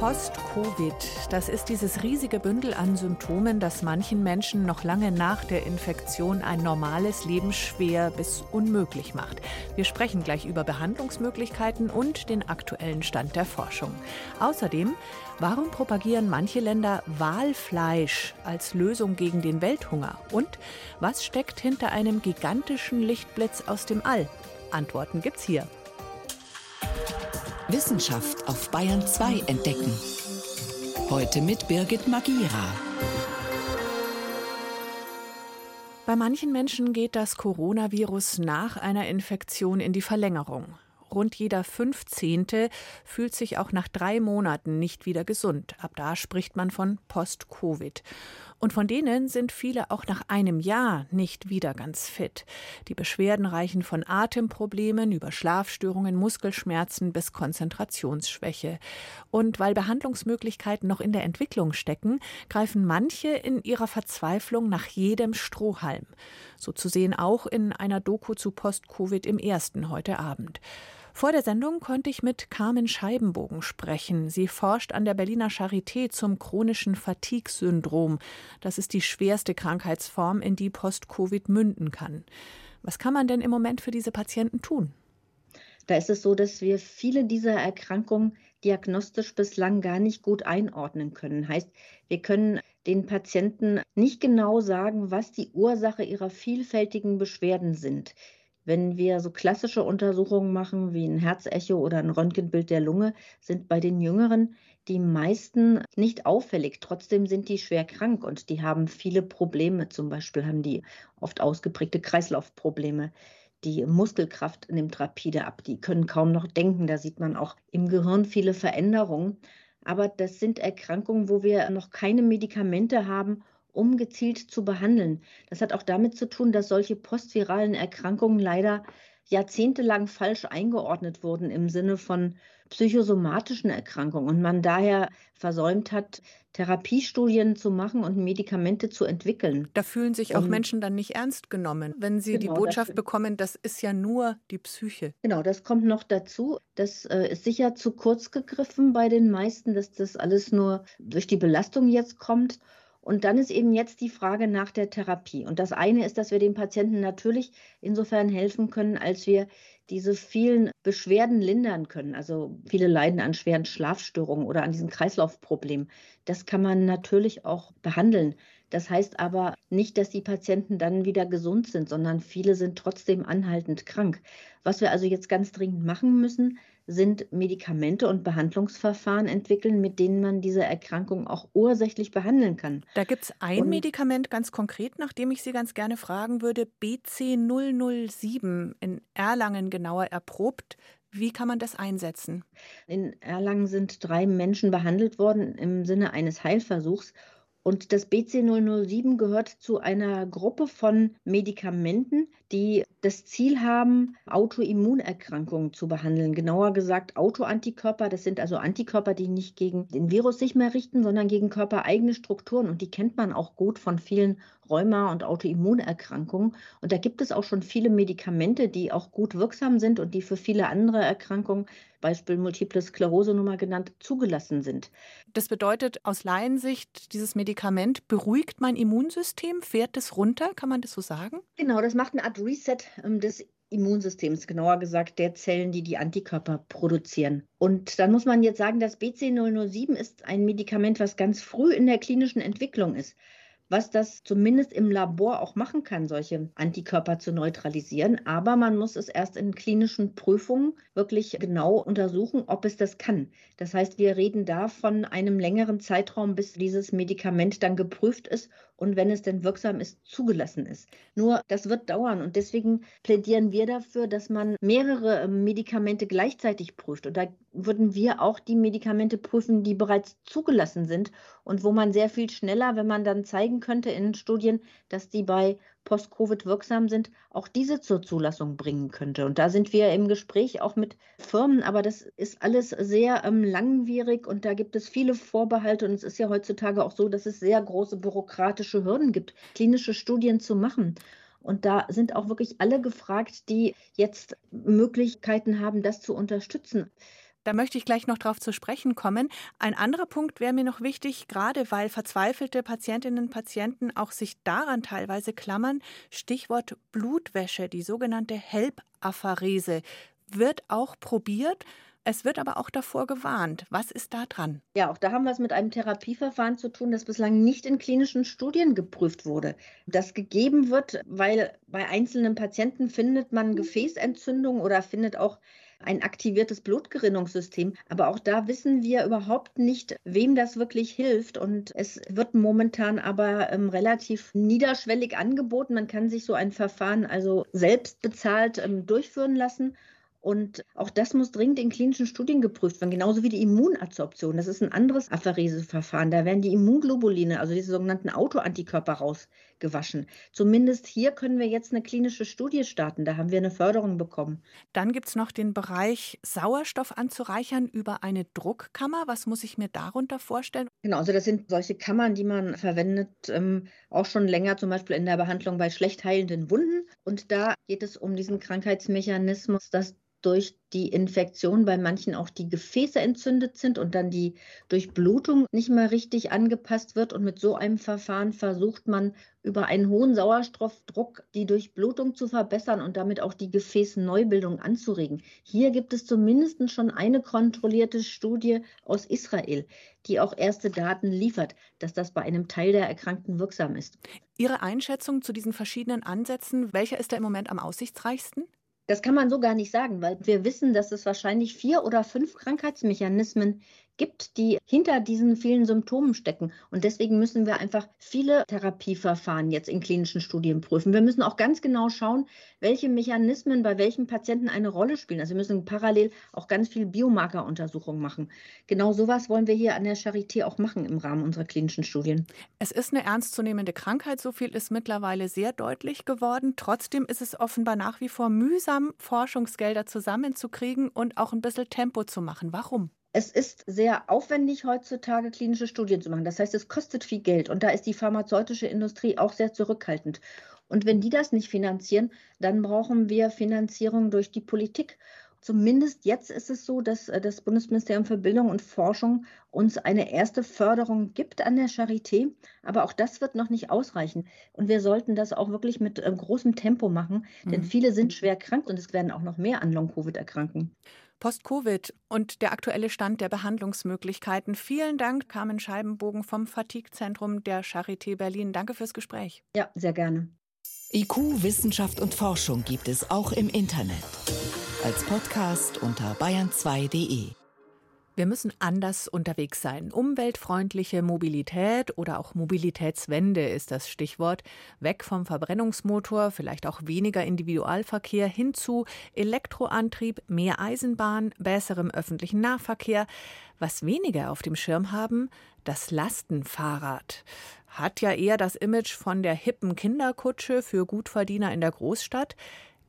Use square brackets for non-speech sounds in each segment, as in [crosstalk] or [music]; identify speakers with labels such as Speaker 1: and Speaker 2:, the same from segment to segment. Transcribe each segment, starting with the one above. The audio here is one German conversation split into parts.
Speaker 1: Post-Covid, das ist dieses riesige Bündel an Symptomen, das manchen Menschen noch lange nach der Infektion ein normales Leben schwer bis unmöglich macht. Wir sprechen gleich über Behandlungsmöglichkeiten und den aktuellen Stand der Forschung. Außerdem, warum propagieren manche Länder Walfleisch als Lösung gegen den Welthunger? Und was steckt hinter einem gigantischen Lichtblitz aus dem All? Antworten gibt's hier.
Speaker 2: Wissenschaft auf Bayern 2 entdecken. Heute mit Birgit Magira.
Speaker 1: Bei manchen Menschen geht das Coronavirus nach einer Infektion in die Verlängerung. Rund jeder 15. fühlt sich auch nach drei Monaten nicht wieder gesund. Ab da spricht man von Post-Covid. Und von denen sind viele auch nach einem Jahr nicht wieder ganz fit. Die Beschwerden reichen von Atemproblemen über Schlafstörungen, Muskelschmerzen bis Konzentrationsschwäche. Und weil Behandlungsmöglichkeiten noch in der Entwicklung stecken, greifen manche in ihrer Verzweiflung nach jedem Strohhalm. So zu sehen auch in einer Doku zu Post-Covid im ersten heute Abend. Vor der Sendung konnte ich mit Carmen Scheibenbogen sprechen. Sie forscht an der Berliner Charité zum chronischen Fatigue-Syndrom. Das ist die schwerste Krankheitsform, in die Post-Covid münden kann. Was kann man denn im Moment für diese Patienten tun?
Speaker 3: Da ist es so, dass wir viele dieser Erkrankungen diagnostisch bislang gar nicht gut einordnen können. Heißt, wir können den Patienten nicht genau sagen, was die Ursache ihrer vielfältigen Beschwerden sind. Wenn wir so klassische Untersuchungen machen, wie ein Herzecho oder ein Röntgenbild der Lunge, sind bei den Jüngeren die meisten nicht auffällig. Trotzdem sind die schwer krank und die haben viele Probleme. Zum Beispiel haben die oft ausgeprägte Kreislaufprobleme. Die Muskelkraft nimmt rapide ab. Die können kaum noch denken. Da sieht man auch im Gehirn viele Veränderungen. Aber das sind Erkrankungen, wo wir noch keine Medikamente haben, um gezielt zu behandeln. Das hat auch damit zu tun, dass solche postviralen Erkrankungen leider jahrzehntelang falsch eingeordnet wurden im Sinne von psychosomatischen Erkrankungen und man daher versäumt hat, Therapiestudien zu machen und Medikamente zu entwickeln.
Speaker 1: Da fühlen sich auch und, Menschen dann nicht ernst genommen, wenn sie genau, die Botschaft das, bekommen, das ist ja nur die Psyche.
Speaker 3: Genau, das kommt noch dazu. Das äh, ist sicher zu kurz gegriffen bei den meisten, dass das alles nur durch die Belastung jetzt kommt. Und dann ist eben jetzt die Frage nach der Therapie. Und das eine ist, dass wir dem Patienten natürlich insofern helfen können, als wir diese vielen Beschwerden lindern können. Also viele leiden an schweren Schlafstörungen oder an diesen Kreislaufproblemen. Das kann man natürlich auch behandeln. Das heißt aber nicht, dass die Patienten dann wieder gesund sind, sondern viele sind trotzdem anhaltend krank. Was wir also jetzt ganz dringend machen müssen, sind Medikamente und Behandlungsverfahren entwickeln, mit denen man diese Erkrankung auch ursächlich behandeln kann.
Speaker 1: Da gibt es ein und Medikament ganz konkret, nach dem ich Sie ganz gerne fragen würde, BC007 in Erlangen genauer erprobt. Wie kann man das einsetzen?
Speaker 3: In Erlangen sind drei Menschen behandelt worden im Sinne eines Heilversuchs. Und das BC007 gehört zu einer Gruppe von Medikamenten, die das Ziel haben, Autoimmunerkrankungen zu behandeln. Genauer gesagt Autoantikörper. Das sind also Antikörper, die nicht gegen den Virus sich mehr richten, sondern gegen körpereigene Strukturen. Und die kennt man auch gut von vielen Rheuma- und Autoimmunerkrankungen. Und da gibt es auch schon viele Medikamente, die auch gut wirksam sind und die für viele andere Erkrankungen, Beispiel Multiple Sklerose nochmal genannt, zugelassen sind.
Speaker 1: Das bedeutet aus Laiensicht, dieses Medikament beruhigt mein Immunsystem, fährt es runter, kann man das so sagen?
Speaker 3: Genau, das macht eine Art Reset ähm, des Immunsystems, genauer gesagt der Zellen, die die Antikörper produzieren. Und dann muss man jetzt sagen, das BC007 ist ein Medikament, was ganz früh in der klinischen Entwicklung ist was das zumindest im Labor auch machen kann, solche Antikörper zu neutralisieren. Aber man muss es erst in klinischen Prüfungen wirklich genau untersuchen, ob es das kann. Das heißt, wir reden da von einem längeren Zeitraum, bis dieses Medikament dann geprüft ist und wenn es denn wirksam ist, zugelassen ist. Nur das wird dauern und deswegen plädieren wir dafür, dass man mehrere ähm, Medikamente gleichzeitig prüft. Und da würden wir auch die Medikamente prüfen, die bereits zugelassen sind und wo man sehr viel schneller, wenn man dann zeigen könnte in Studien, dass die bei post-Covid wirksam sind, auch diese zur Zulassung bringen könnte. Und da sind wir im Gespräch auch mit Firmen, aber das ist alles sehr ähm, langwierig und da gibt es viele Vorbehalte. Und es ist ja heutzutage auch so, dass es sehr große bürokratische Hürden gibt, klinische Studien zu machen. Und da sind auch wirklich alle gefragt, die jetzt Möglichkeiten haben, das zu unterstützen.
Speaker 1: Da möchte ich gleich noch darauf zu sprechen kommen. Ein anderer Punkt wäre mir noch wichtig, gerade weil verzweifelte Patientinnen und Patienten auch sich daran teilweise klammern. Stichwort Blutwäsche, die sogenannte HELP-Apharese, wird auch probiert. Es wird aber auch davor gewarnt. Was ist da dran?
Speaker 3: Ja, auch da haben wir es mit einem Therapieverfahren zu tun, das bislang nicht in klinischen Studien geprüft wurde. Das gegeben wird, weil bei einzelnen Patienten findet man Gefäßentzündung oder findet auch ein aktiviertes Blutgerinnungssystem. Aber auch da wissen wir überhaupt nicht, wem das wirklich hilft. Und es wird momentan aber ähm, relativ niederschwellig angeboten. Man kann sich so ein Verfahren also selbst bezahlt ähm, durchführen lassen. Und auch das muss dringend in klinischen Studien geprüft werden, genauso wie die Immunadsorption. Das ist ein anderes Aphereseverfahren. Da werden die Immunglobuline, also diese sogenannten Autoantikörper, rausgewaschen. Zumindest hier können wir jetzt eine klinische Studie starten. Da haben wir eine Förderung bekommen.
Speaker 1: Dann gibt es noch den Bereich Sauerstoff anzureichern über eine Druckkammer. Was muss ich mir darunter vorstellen?
Speaker 3: Genau, also das sind solche Kammern, die man verwendet, ähm, auch schon länger, zum Beispiel in der Behandlung bei schlecht heilenden Wunden. Und da geht es um diesen Krankheitsmechanismus, dass durch die Infektion bei manchen auch die Gefäße entzündet sind und dann die Durchblutung nicht mehr richtig angepasst wird. Und mit so einem Verfahren versucht man über einen hohen Sauerstoffdruck die Durchblutung zu verbessern und damit auch die Gefäßneubildung anzuregen. Hier gibt es zumindest schon eine kontrollierte Studie aus Israel, die auch erste Daten liefert, dass das bei einem Teil der Erkrankten wirksam ist.
Speaker 1: Ihre Einschätzung zu diesen verschiedenen Ansätzen, welcher ist da im Moment am aussichtsreichsten?
Speaker 3: Das kann man so gar nicht sagen, weil wir wissen, dass es wahrscheinlich vier oder fünf Krankheitsmechanismen gibt, die hinter diesen vielen Symptomen stecken. Und deswegen müssen wir einfach viele Therapieverfahren jetzt in klinischen Studien prüfen. Wir müssen auch ganz genau schauen, welche Mechanismen bei welchen Patienten eine Rolle spielen. Also wir müssen parallel auch ganz viel Biomarkeruntersuchungen machen. Genau sowas wollen wir hier an der Charité auch machen im Rahmen unserer klinischen Studien.
Speaker 1: Es ist eine ernstzunehmende Krankheit, so viel ist mittlerweile sehr deutlich geworden. Trotzdem ist es offenbar nach wie vor mühsam, Forschungsgelder zusammenzukriegen und auch ein bisschen Tempo zu machen. Warum?
Speaker 3: Es ist sehr aufwendig heutzutage klinische Studien zu machen. Das heißt, es kostet viel Geld und da ist die pharmazeutische Industrie auch sehr zurückhaltend. Und wenn die das nicht finanzieren, dann brauchen wir Finanzierung durch die Politik. Zumindest jetzt ist es so, dass äh, das Bundesministerium für Bildung und Forschung uns eine erste Förderung gibt an der Charité. Aber auch das wird noch nicht ausreichen. Und wir sollten das auch wirklich mit äh, großem Tempo machen, denn mhm. viele sind schwer krank und es werden auch noch mehr an Long-Covid erkranken.
Speaker 1: Post-Covid und der aktuelle Stand der Behandlungsmöglichkeiten. Vielen Dank, Carmen Scheibenbogen vom Fatigue-Zentrum der Charité Berlin. Danke fürs Gespräch.
Speaker 3: Ja, sehr gerne.
Speaker 2: IQ, Wissenschaft und Forschung gibt es auch im Internet. Als Podcast unter bayern2.de.
Speaker 1: Wir müssen anders unterwegs sein. Umweltfreundliche Mobilität oder auch Mobilitätswende ist das Stichwort. Weg vom Verbrennungsmotor, vielleicht auch weniger Individualverkehr hin zu Elektroantrieb, mehr Eisenbahn, besserem öffentlichen Nahverkehr. Was weniger auf dem Schirm haben, das Lastenfahrrad hat ja eher das Image von der hippen Kinderkutsche für Gutverdiener in der Großstadt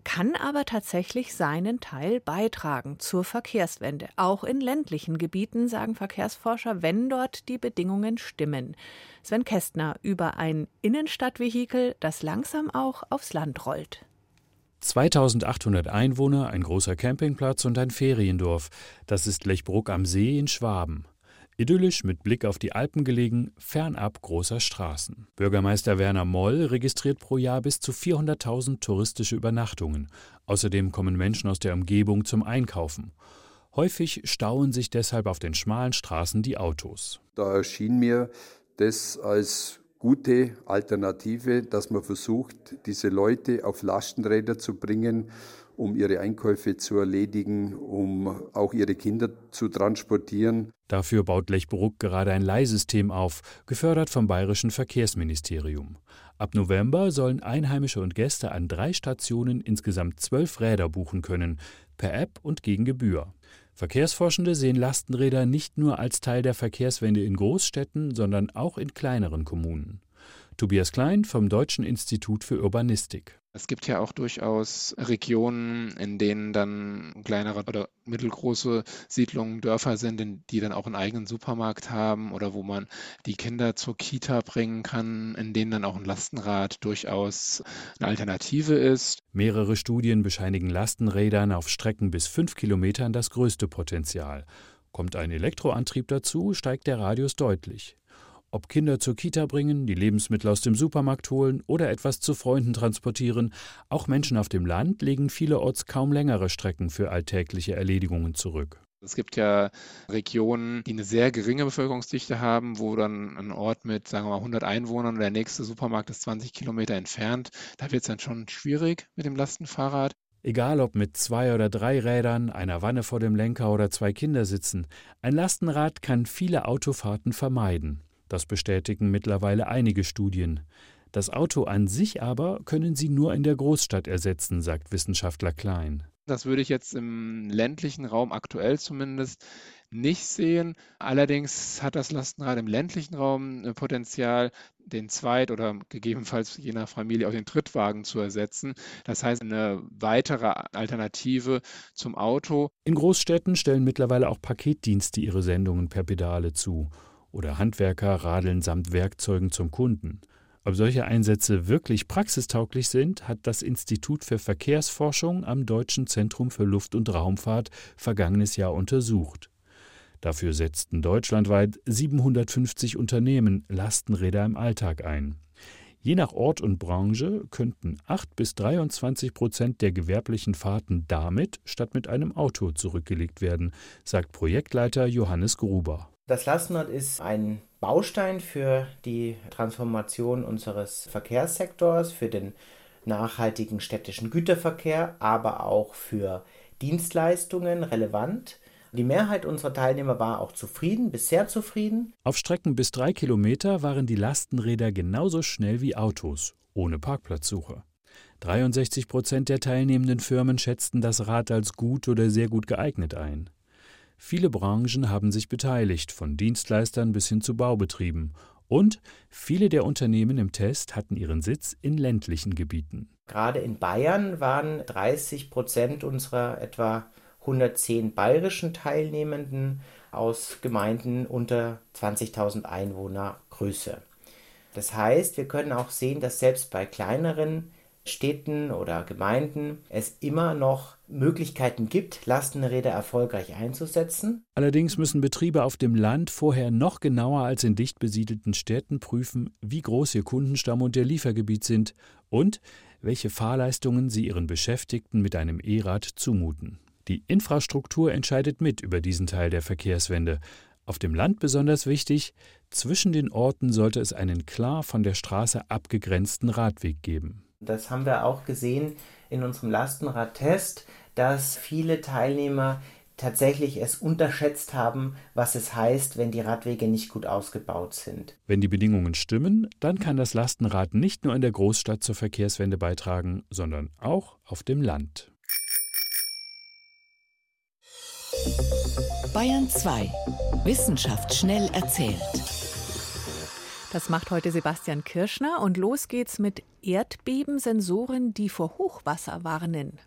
Speaker 1: kann aber tatsächlich seinen Teil beitragen zur Verkehrswende, auch in ländlichen Gebieten, sagen Verkehrsforscher, wenn dort die Bedingungen stimmen. Sven Kästner über ein Innenstadtvehikel, das langsam auch aufs Land rollt.
Speaker 4: 2800 Einwohner, ein großer Campingplatz und ein Feriendorf. Das ist Lechbruck am See in Schwaben. Idyllisch mit Blick auf die Alpen gelegen, fernab großer Straßen. Bürgermeister Werner Moll registriert pro Jahr bis zu 400.000 touristische Übernachtungen. Außerdem kommen Menschen aus der Umgebung zum Einkaufen. Häufig stauen sich deshalb auf den schmalen Straßen die Autos.
Speaker 5: Da erschien mir das als gute Alternative, dass man versucht, diese Leute auf Lastenräder zu bringen um ihre Einkäufe zu erledigen, um auch ihre Kinder zu transportieren.
Speaker 4: Dafür baut Lechbruck gerade ein Leihsystem auf, gefördert vom Bayerischen Verkehrsministerium. Ab November sollen Einheimische und Gäste an drei Stationen insgesamt zwölf Räder buchen können, per App und gegen Gebühr. Verkehrsforschende sehen Lastenräder nicht nur als Teil der Verkehrswende in Großstädten, sondern auch in kleineren Kommunen. Tobias Klein vom Deutschen Institut für Urbanistik.
Speaker 6: Es gibt ja auch durchaus Regionen, in denen dann kleinere oder mittelgroße Siedlungen, Dörfer sind, die dann auch einen eigenen Supermarkt haben oder wo man die Kinder zur Kita bringen kann, in denen dann auch ein Lastenrad durchaus eine Alternative ist.
Speaker 4: Mehrere Studien bescheinigen Lastenrädern auf Strecken bis fünf Kilometern das größte Potenzial. Kommt ein Elektroantrieb dazu, steigt der Radius deutlich. Ob Kinder zur Kita bringen, die Lebensmittel aus dem Supermarkt holen oder etwas zu Freunden transportieren, auch Menschen auf dem Land legen vielerorts kaum längere Strecken für alltägliche Erledigungen zurück.
Speaker 6: Es gibt ja Regionen, die eine sehr geringe Bevölkerungsdichte haben, wo dann ein Ort mit, sagen wir mal, 100 Einwohnern und der nächste Supermarkt ist 20 Kilometer entfernt. Da wird es dann schon schwierig mit dem Lastenfahrrad.
Speaker 4: Egal ob mit zwei oder drei Rädern, einer Wanne vor dem Lenker oder zwei Kindersitzen, ein Lastenrad kann viele Autofahrten vermeiden. Das bestätigen mittlerweile einige Studien. Das Auto an sich aber können sie nur in der Großstadt ersetzen, sagt Wissenschaftler Klein.
Speaker 6: Das würde ich jetzt im ländlichen Raum aktuell zumindest nicht sehen. Allerdings hat das Lastenrad im ländlichen Raum äh, Potenzial, den Zweit- oder gegebenenfalls je nach Familie auch den Trittwagen zu ersetzen. Das heißt, eine weitere Alternative zum Auto.
Speaker 4: In Großstädten stellen mittlerweile auch Paketdienste ihre Sendungen per Pedale zu oder Handwerker radeln samt Werkzeugen zum Kunden. Ob solche Einsätze wirklich praxistauglich sind, hat das Institut für Verkehrsforschung am Deutschen Zentrum für Luft- und Raumfahrt vergangenes Jahr untersucht. Dafür setzten deutschlandweit 750 Unternehmen Lastenräder im Alltag ein. Je nach Ort und Branche könnten 8 bis 23 Prozent der gewerblichen Fahrten damit statt mit einem Auto zurückgelegt werden, sagt Projektleiter Johannes Gruber.
Speaker 7: Das Lastenrad ist ein Baustein für die Transformation unseres Verkehrssektors, für den nachhaltigen städtischen Güterverkehr, aber auch für Dienstleistungen relevant. Die Mehrheit unserer Teilnehmer war auch zufrieden, bis sehr zufrieden.
Speaker 4: Auf Strecken bis drei Kilometer waren die Lastenräder genauso schnell wie Autos, ohne Parkplatzsuche. 63 Prozent der teilnehmenden Firmen schätzten das Rad als gut oder sehr gut geeignet ein. Viele Branchen haben sich beteiligt, von Dienstleistern bis hin zu Baubetrieben. Und viele der Unternehmen im Test hatten ihren Sitz in ländlichen Gebieten.
Speaker 7: Gerade in Bayern waren 30 Prozent unserer etwa 110 bayerischen Teilnehmenden aus Gemeinden unter 20.000 Einwohner Größe. Das heißt, wir können auch sehen, dass selbst bei kleineren Städten oder Gemeinden es immer noch Möglichkeiten gibt, Lastenräder erfolgreich einzusetzen.
Speaker 4: Allerdings müssen Betriebe auf dem Land vorher noch genauer als in dicht besiedelten Städten prüfen, wie groß ihr Kundenstamm und der Liefergebiet sind und welche Fahrleistungen sie ihren Beschäftigten mit einem E-Rad zumuten. Die Infrastruktur entscheidet mit über diesen Teil der Verkehrswende. Auf dem Land besonders wichtig, zwischen den Orten sollte es einen klar von der Straße abgegrenzten Radweg geben.
Speaker 7: Das haben wir auch gesehen in unserem Lastenradtest, dass viele Teilnehmer tatsächlich es unterschätzt haben, was es heißt, wenn die Radwege nicht gut ausgebaut sind.
Speaker 4: Wenn die Bedingungen stimmen, dann kann das Lastenrad nicht nur in der Großstadt zur Verkehrswende beitragen, sondern auch auf dem Land.
Speaker 2: Bayern 2. Wissenschaft schnell erzählt.
Speaker 1: Das macht heute Sebastian Kirschner und los geht's mit Erdbebensensoren, die vor Hochwasser warnen.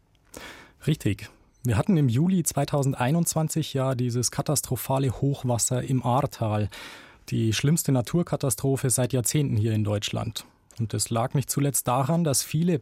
Speaker 8: Richtig. Wir hatten im Juli 2021 ja dieses katastrophale Hochwasser im Ahrtal. Die schlimmste Naturkatastrophe seit Jahrzehnten hier in Deutschland. Und das lag nicht zuletzt daran, dass viele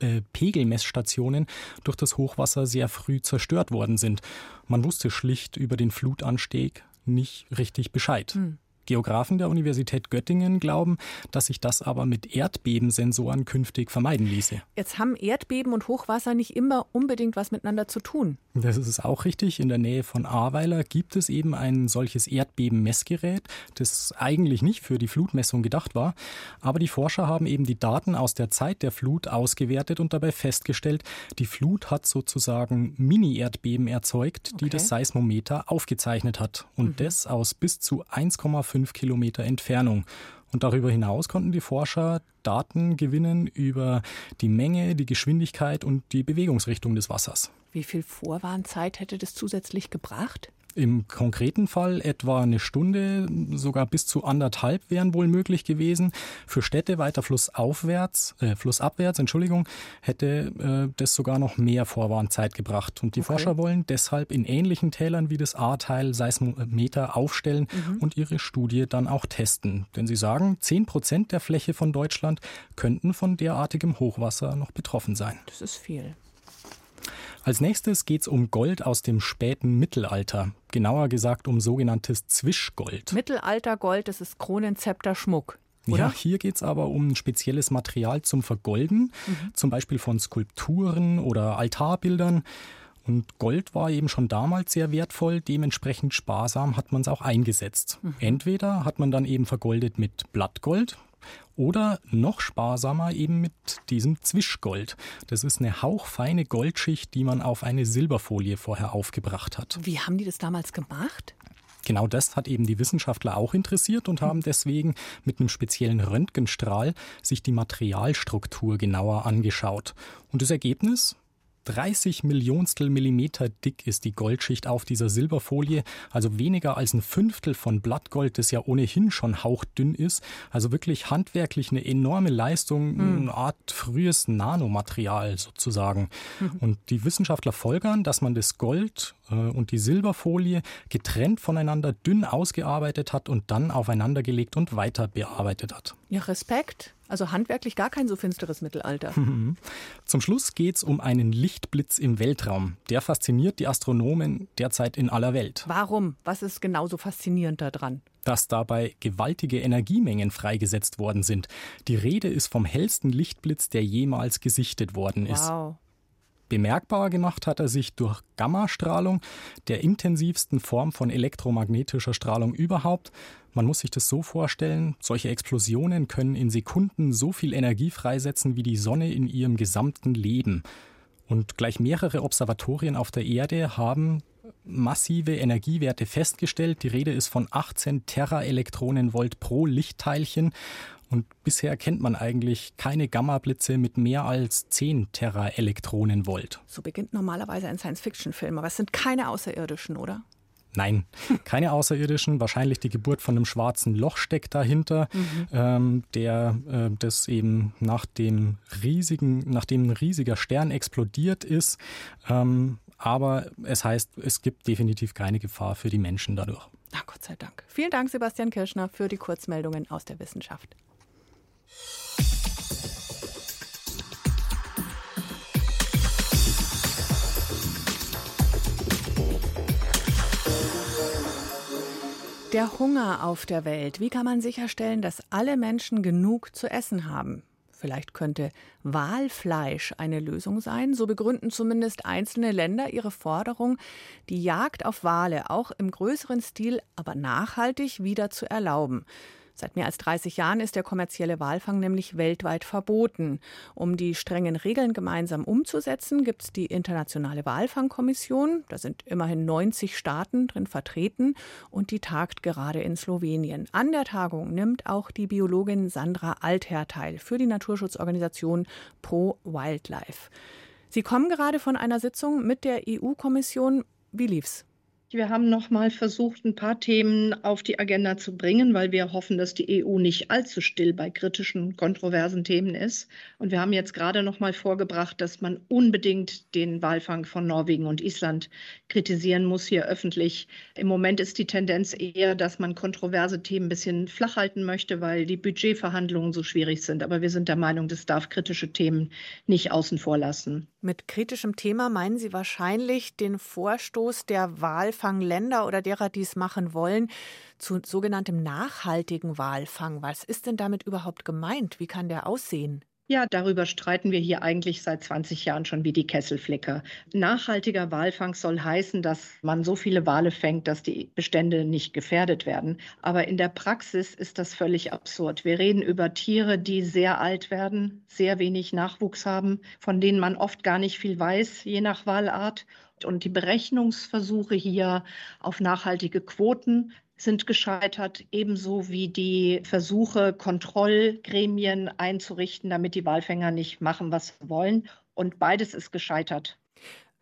Speaker 8: äh, Pegelmessstationen durch das Hochwasser sehr früh zerstört worden sind. Man wusste schlicht über den Flutanstieg nicht richtig Bescheid. Hm. Geografen der Universität Göttingen glauben, dass sich das aber mit Erdbebensensoren künftig vermeiden ließe.
Speaker 1: Jetzt haben Erdbeben und Hochwasser nicht immer unbedingt was miteinander zu tun.
Speaker 8: Das ist auch richtig. In der Nähe von Ahrweiler gibt es eben ein solches Erdbebenmessgerät, das eigentlich nicht für die Flutmessung gedacht war. Aber die Forscher haben eben die Daten aus der Zeit der Flut ausgewertet und dabei festgestellt, die Flut hat sozusagen Mini-Erdbeben erzeugt, die okay. das Seismometer aufgezeichnet hat. Und mhm. das aus bis zu 1,5 fünf Kilometer Entfernung. Und darüber hinaus konnten die Forscher Daten gewinnen über die Menge, die Geschwindigkeit und die Bewegungsrichtung des Wassers.
Speaker 1: Wie viel Vorwarnzeit hätte das zusätzlich gebracht?
Speaker 8: Im konkreten Fall etwa eine Stunde, sogar bis zu anderthalb wären wohl möglich gewesen. Für Städte weiter flussaufwärts, äh, flussabwärts, Entschuldigung, hätte äh, das sogar noch mehr Vorwarnzeit gebracht. Und die okay. Forscher wollen deshalb in ähnlichen Tälern wie das Ahrteil Seismometer aufstellen mhm. und ihre Studie dann auch testen. Denn sie sagen, zehn Prozent der Fläche von Deutschland könnten von derartigem Hochwasser noch betroffen sein.
Speaker 1: Das ist viel.
Speaker 8: Als nächstes geht es um Gold aus dem späten Mittelalter. Genauer gesagt um sogenanntes Zwischgold.
Speaker 1: Mittelaltergold, das ist Kronenzepter Schmuck. Oder?
Speaker 8: Ja, hier geht es aber um ein spezielles Material zum Vergolden, mhm. zum Beispiel von Skulpturen oder Altarbildern. Und Gold war eben schon damals sehr wertvoll, dementsprechend sparsam hat man es auch eingesetzt. Mhm. Entweder hat man dann eben vergoldet mit Blattgold, oder noch sparsamer eben mit diesem Zwischgold. Das ist eine hauchfeine Goldschicht, die man auf eine Silberfolie vorher aufgebracht hat.
Speaker 1: Wie haben die das damals gemacht?
Speaker 8: Genau das hat eben die Wissenschaftler auch interessiert und haben deswegen mit einem speziellen Röntgenstrahl sich die Materialstruktur genauer angeschaut. Und das Ergebnis? 30 Millionstel Millimeter dick ist die Goldschicht auf dieser Silberfolie, also weniger als ein Fünftel von Blattgold, das ja ohnehin schon hauchdünn ist. Also wirklich handwerklich eine enorme Leistung, mhm. eine Art frühes Nanomaterial sozusagen. Mhm. Und die Wissenschaftler folgern, dass man das Gold äh, und die Silberfolie getrennt voneinander dünn ausgearbeitet hat und dann aufeinandergelegt und weiter bearbeitet hat.
Speaker 1: Ja, Respekt. Also handwerklich gar kein so finsteres Mittelalter. [laughs]
Speaker 8: Zum Schluss geht es um einen Lichtblitz im Weltraum. Der fasziniert die Astronomen derzeit in aller Welt.
Speaker 1: Warum? Was ist genauso faszinierend daran?
Speaker 8: Dass dabei gewaltige Energiemengen freigesetzt worden sind. Die Rede ist vom hellsten Lichtblitz, der jemals gesichtet worden ist. Wow. Bemerkbar gemacht hat er sich durch Gammastrahlung, der intensivsten Form von elektromagnetischer Strahlung überhaupt. Man muss sich das so vorstellen, solche Explosionen können in Sekunden so viel Energie freisetzen wie die Sonne in ihrem gesamten Leben. Und gleich mehrere Observatorien auf der Erde haben massive Energiewerte festgestellt. Die Rede ist von 18 Teraelektronenvolt pro Lichtteilchen. Und bisher kennt man eigentlich keine Gammablitze mit mehr als 10 Teraelektronenvolt.
Speaker 1: So beginnt normalerweise ein Science-Fiction-Film, aber es sind keine Außerirdischen, oder?
Speaker 8: Nein, keine Außerirdischen. Wahrscheinlich die Geburt von einem schwarzen Loch steckt dahinter, mhm. ähm, der äh, das eben nach dem riesigen, nachdem ein riesiger Stern explodiert ist. Ähm, aber es heißt, es gibt definitiv keine Gefahr für die Menschen dadurch.
Speaker 1: Na Gott sei Dank. Vielen Dank, Sebastian Kirschner, für die Kurzmeldungen aus der Wissenschaft. Der Hunger auf der Welt. Wie kann man sicherstellen, dass alle Menschen genug zu essen haben? Vielleicht könnte Walfleisch eine Lösung sein. So begründen zumindest einzelne Länder ihre Forderung, die Jagd auf Wale auch im größeren Stil, aber nachhaltig wieder zu erlauben. Seit mehr als 30 Jahren ist der kommerzielle Walfang nämlich weltweit verboten. Um die strengen Regeln gemeinsam umzusetzen, gibt es die Internationale Walfangkommission. Da sind immerhin 90 Staaten drin vertreten und die tagt gerade in Slowenien. An der Tagung nimmt auch die Biologin Sandra Altherr teil für die Naturschutzorganisation Pro Wildlife. Sie kommen gerade von einer Sitzung mit der EU-Kommission. Wie lief's?
Speaker 9: Wir haben noch mal versucht, ein paar Themen auf die Agenda zu bringen, weil wir hoffen, dass die EU nicht allzu still bei kritischen, kontroversen Themen ist. Und wir haben jetzt gerade noch mal vorgebracht, dass man unbedingt den Walfang von Norwegen und Island kritisieren muss hier öffentlich. Im Moment ist die Tendenz eher, dass man kontroverse Themen ein bisschen flach halten möchte, weil die Budgetverhandlungen so schwierig sind. Aber wir sind der Meinung, das darf kritische Themen nicht außen vor lassen.
Speaker 1: Mit kritischem Thema meinen Sie wahrscheinlich den Vorstoß der Walfangländer oder derer, die es machen wollen, zu sogenanntem nachhaltigen Walfang. Was ist denn damit überhaupt gemeint? Wie kann der aussehen?
Speaker 9: Ja, darüber streiten wir hier eigentlich seit 20 Jahren schon wie die Kesselflicker. Nachhaltiger Walfang soll heißen, dass man so viele Wale fängt, dass die Bestände nicht gefährdet werden. Aber in der Praxis ist das völlig absurd. Wir reden über Tiere, die sehr alt werden, sehr wenig Nachwuchs haben, von denen man oft gar nicht viel weiß, je nach Walart. Und die Berechnungsversuche hier auf nachhaltige Quoten sind gescheitert, ebenso wie die Versuche, Kontrollgremien einzurichten, damit die Walfänger nicht machen, was sie wollen. Und beides ist gescheitert.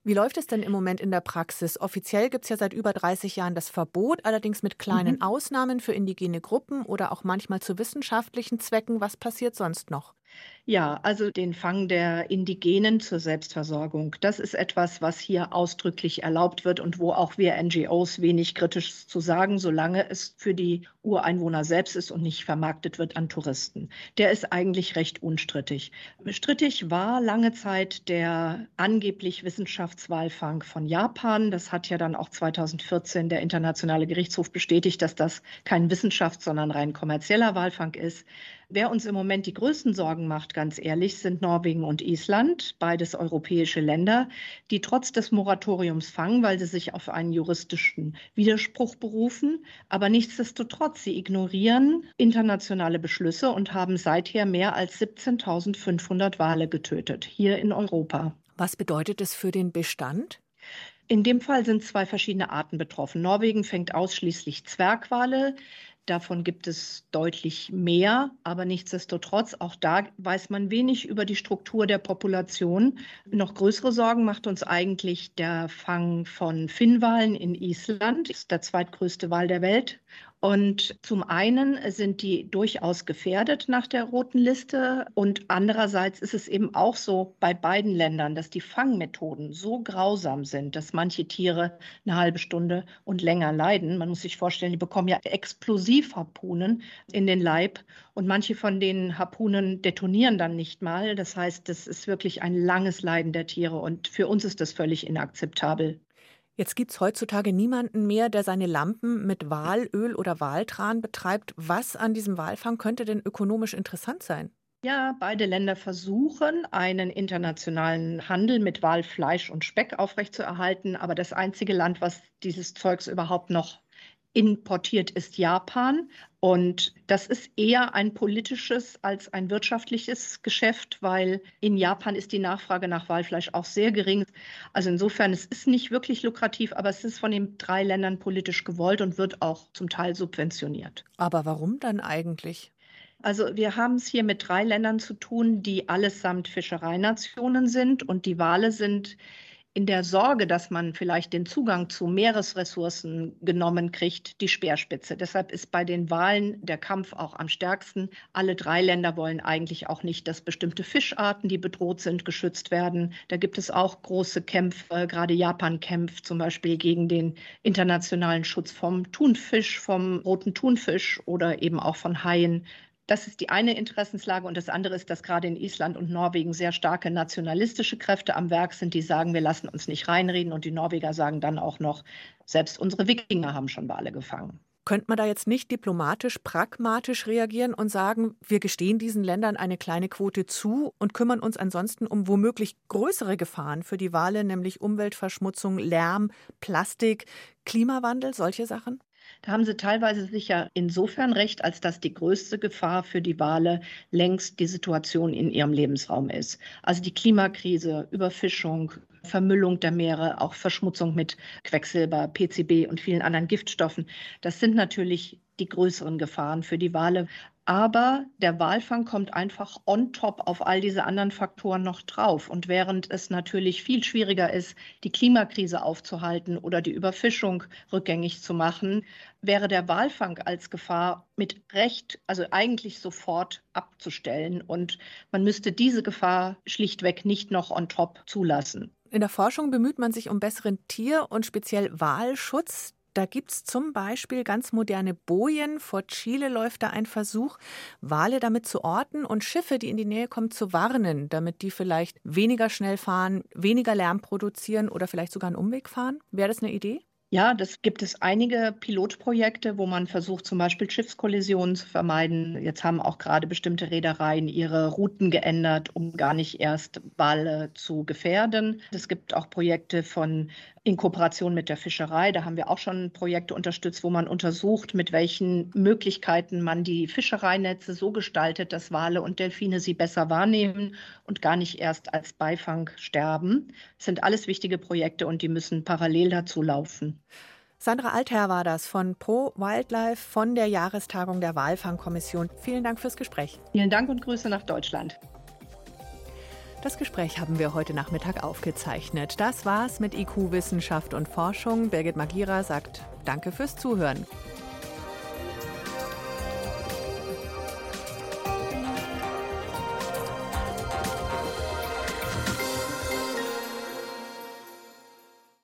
Speaker 1: Wie läuft es denn im Moment in der Praxis? Offiziell gibt es ja seit über 30 Jahren das Verbot, allerdings mit kleinen mhm. Ausnahmen für indigene Gruppen oder auch manchmal zu wissenschaftlichen Zwecken. Was passiert sonst noch?
Speaker 9: Ja, also den Fang der Indigenen zur Selbstversorgung. Das ist etwas, was hier ausdrücklich erlaubt wird und wo auch wir NGOs wenig kritisch zu sagen, solange es für die Ureinwohner selbst ist und nicht vermarktet wird an Touristen. Der ist eigentlich recht unstrittig. Strittig war lange Zeit der angeblich Wissenschaftswalfang von Japan. Das hat ja dann auch 2014 der Internationale Gerichtshof bestätigt, dass das kein Wissenschafts-, sondern rein kommerzieller Walfang ist. Wer uns im Moment die größten Sorgen macht, ganz ehrlich, sind Norwegen und Island, beides europäische Länder, die trotz des Moratoriums fangen, weil sie sich auf einen juristischen Widerspruch berufen. Aber nichtsdestotrotz, sie ignorieren internationale Beschlüsse und haben seither mehr als 17.500 Wale getötet, hier in Europa.
Speaker 1: Was bedeutet es für den Bestand?
Speaker 9: In dem Fall sind zwei verschiedene Arten betroffen. Norwegen fängt ausschließlich Zwergwale. Davon gibt es deutlich mehr, aber nichtsdestotrotz, auch da weiß man wenig über die Struktur der Population. Noch größere Sorgen macht uns eigentlich der Fang von Finnwalen in Island. Ist der zweitgrößte Wal der Welt und zum einen sind die durchaus gefährdet nach der roten Liste und andererseits ist es eben auch so bei beiden Ländern, dass die Fangmethoden so grausam sind, dass manche Tiere eine halbe Stunde und länger leiden. Man muss sich vorstellen, die bekommen ja Explosivharpunen in den Leib und manche von den Harpunen detonieren dann nicht mal. Das heißt, das ist wirklich ein langes Leiden der Tiere und für uns ist das völlig inakzeptabel.
Speaker 1: Jetzt gibt es heutzutage niemanden mehr, der seine Lampen mit Walöl oder Waltran betreibt. Was an diesem Walfang könnte denn ökonomisch interessant sein?
Speaker 9: Ja, beide Länder versuchen, einen internationalen Handel mit Walfleisch und Speck aufrechtzuerhalten. Aber das einzige Land, was dieses Zeugs überhaupt noch importiert ist Japan. Und das ist eher ein politisches als ein wirtschaftliches Geschäft, weil in Japan ist die Nachfrage nach Walfleisch auch sehr gering. Also insofern, es ist nicht wirklich lukrativ, aber es ist von den drei Ländern politisch gewollt und wird auch zum Teil subventioniert.
Speaker 1: Aber warum dann eigentlich?
Speaker 9: Also wir haben es hier mit drei Ländern zu tun, die allesamt Fischereinationen sind und die Wale sind in der Sorge, dass man vielleicht den Zugang zu Meeresressourcen genommen kriegt, die Speerspitze. Deshalb ist bei den Wahlen der Kampf auch am stärksten. Alle drei Länder wollen eigentlich auch nicht, dass bestimmte Fischarten, die bedroht sind, geschützt werden. Da gibt es auch große Kämpfe. Gerade Japan kämpft zum Beispiel gegen den internationalen Schutz vom Thunfisch, vom roten Thunfisch oder eben auch von Haien. Das ist die eine Interessenslage. Und das andere ist, dass gerade in Island und Norwegen sehr starke nationalistische Kräfte am Werk sind, die sagen, wir lassen uns nicht reinreden. Und die Norweger sagen dann auch noch, selbst unsere Wikinger haben schon Wale gefangen.
Speaker 1: Könnte man da jetzt nicht diplomatisch, pragmatisch reagieren und sagen, wir gestehen diesen Ländern eine kleine Quote zu und kümmern uns ansonsten um womöglich größere Gefahren für die Wale, nämlich Umweltverschmutzung, Lärm, Plastik, Klimawandel, solche Sachen?
Speaker 9: Da haben Sie teilweise sicher insofern recht, als dass die größte Gefahr für die Wale längst die Situation in ihrem Lebensraum ist. Also die Klimakrise, Überfischung, Vermüllung der Meere, auch Verschmutzung mit Quecksilber, PCB und vielen anderen Giftstoffen. Das sind natürlich die größeren Gefahren für die Wale. Aber der Walfang kommt einfach on top auf all diese anderen Faktoren noch drauf. Und während es natürlich viel schwieriger ist, die Klimakrise aufzuhalten oder die Überfischung rückgängig zu machen, wäre der Walfang als Gefahr mit Recht, also eigentlich sofort abzustellen. Und man müsste diese Gefahr schlichtweg nicht noch on top zulassen.
Speaker 1: In der Forschung bemüht man sich um besseren Tier- und speziell Walschutz. Da gibt es zum Beispiel ganz moderne Bojen. Vor Chile läuft da ein Versuch, Wale damit zu orten und Schiffe, die in die Nähe kommen, zu warnen, damit die vielleicht weniger schnell fahren, weniger Lärm produzieren oder vielleicht sogar einen Umweg fahren. Wäre das eine Idee?
Speaker 9: Ja, das gibt es einige Pilotprojekte, wo man versucht, zum Beispiel Schiffskollisionen zu vermeiden. Jetzt haben auch gerade bestimmte Reedereien ihre Routen geändert, um gar nicht erst Wale zu gefährden. Es gibt auch Projekte von in Kooperation mit der Fischerei. Da haben wir auch schon Projekte unterstützt, wo man untersucht, mit welchen Möglichkeiten man die Fischereinetze so gestaltet, dass Wale und Delfine sie besser wahrnehmen und gar nicht erst als Beifang sterben. Das sind alles wichtige Projekte und die müssen parallel dazu laufen.
Speaker 1: Sandra Altherr war das von Pro Wildlife von der Jahrestagung der Walfangkommission. Vielen Dank fürs Gespräch.
Speaker 9: Vielen Dank und Grüße nach Deutschland.
Speaker 1: Das Gespräch haben wir heute Nachmittag aufgezeichnet. Das war's mit IQ Wissenschaft und Forschung. Birgit Magira sagt Danke fürs Zuhören.